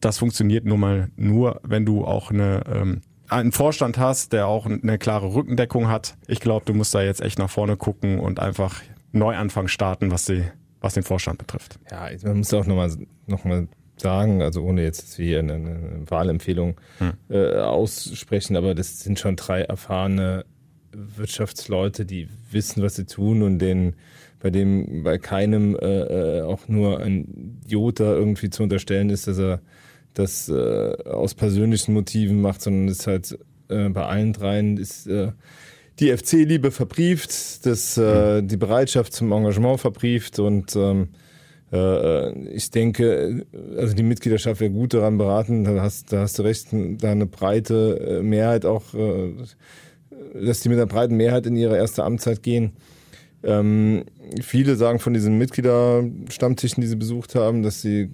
das funktioniert nun mal nur, wenn du auch eine ähm, einen Vorstand hast, der auch eine klare Rückendeckung hat. Ich glaube, du musst da jetzt echt nach vorne gucken und einfach Neuanfang starten, was die was den Vorstand betrifft. Ja, man muss auch nochmal noch mal sagen, also ohne jetzt wie eine, eine Wahlempfehlung äh, aussprechen, aber das sind schon drei erfahrene Wirtschaftsleute, die wissen, was sie tun und denen bei dem bei keinem äh, äh, auch nur ein Jota irgendwie zu unterstellen ist, dass er das äh, aus persönlichen Motiven macht, sondern es ist halt äh, bei allen dreien ist äh, die FC-Liebe verbrieft, das, äh, die Bereitschaft zum Engagement verbrieft und ähm, äh, ich denke, also die Mitgliedschaft wäre gut daran beraten, da hast, da hast du recht, da eine breite äh, Mehrheit auch, äh, dass die mit einer breiten Mehrheit in ihre erste Amtszeit gehen. Ähm, viele sagen von diesen Mitgliederstammtischen, die sie besucht haben, dass sie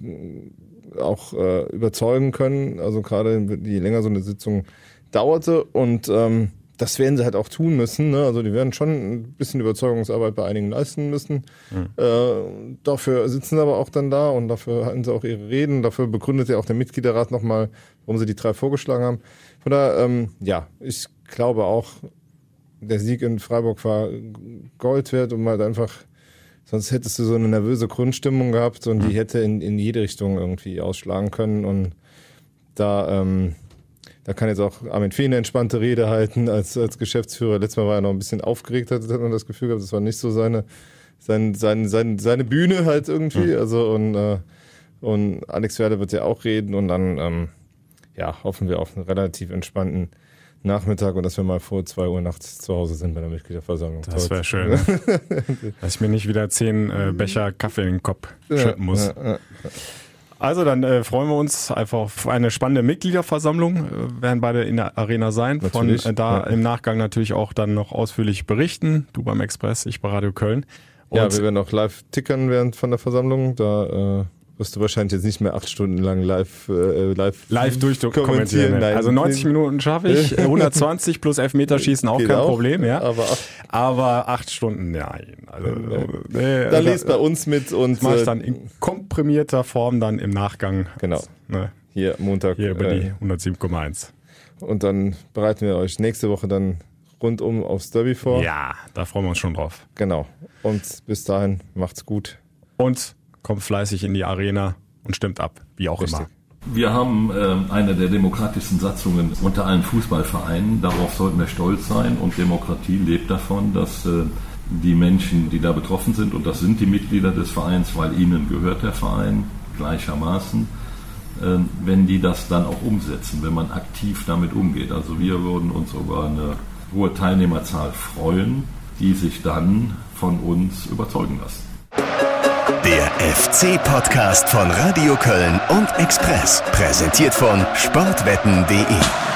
auch äh, überzeugen können. Also gerade je länger so eine Sitzung dauerte und ähm, das werden sie halt auch tun müssen. Ne? Also die werden schon ein bisschen Überzeugungsarbeit bei einigen leisten müssen. Äh, dafür sitzen sie aber auch dann da und dafür halten sie auch ihre Reden. Dafür begründet ja auch der Mitgliederrat nochmal, warum sie die drei vorgeschlagen haben. Von daher, ähm, ja, ich glaube auch, der Sieg in Freiburg war Gold wert und halt einfach, sonst hättest du so eine nervöse Grundstimmung gehabt und die hätte in, in jede Richtung irgendwie ausschlagen können und da, ähm, da kann jetzt auch Armin Fee eine entspannte Rede halten als, als Geschäftsführer. Letztes Mal war er noch ein bisschen aufgeregt, hat, hat man das Gefühl gehabt, das war nicht so seine, sein, sein, sein, seine Bühne halt irgendwie. Also und, äh, und Alex Werder wird ja auch reden und dann ähm, ja, hoffen wir auf einen relativ entspannten Nachmittag und dass wir mal vor zwei Uhr nachts zu Hause sind bei der Mitgliederversammlung. Das wäre schön. ne? Dass ich mir nicht wieder zehn äh, Becher Kaffee in den Kopf schütten muss. Ja, ja. Also dann äh, freuen wir uns einfach auf eine spannende Mitgliederversammlung. Äh, werden beide in der Arena sein. Natürlich, Von äh, da im Nachgang natürlich auch dann noch ausführlich berichten. Du beim Express, ich bei Radio Köln. Und Ja, wir werden auch live tickern während von der Versammlung. Da äh, wirst du wahrscheinlich jetzt nicht mehr acht Stunden lang live äh, live, live durchkommentieren. Nein, Also 90 Minuten schaffe ich, äh, 120 plus Elfmeterschießen auch Geht kein auch, Problem, ja. aber acht- Aber acht Stunden, nein. Also, nee, Da also, lest bei uns mit und Das mache ich äh, dann in komprimierter Form dann im Nachgang. Genau. Ne, hier Montag. hier über äh, die 107,1. und dann bereiten wir euch nächste Woche dann rundum aufs Derby vor. Ja, da freuen wir uns schon drauf. Genau. Und bis dahin macht's gut. Und kommt fleißig in die Arena und stimmt ab, wie auch Richtig. immer. Wir haben äh, eine der demokratischsten Satzungen unter allen Fußballvereinen. Darauf sollten wir stolz sein. Und Demokratie lebt davon, dass äh, die Menschen, die da betroffen sind, und das sind die Mitglieder des Vereins, weil ihnen gehört der Verein gleichermaßen, äh, wenn die das dann auch umsetzen, wenn man aktiv damit umgeht. Also wir würden uns über eine hohe Teilnehmerzahl freuen, die sich dann von uns überzeugen lassen. Der FC-Podcast von Radio Köln und Express. Präsentiert von sportwetten.de.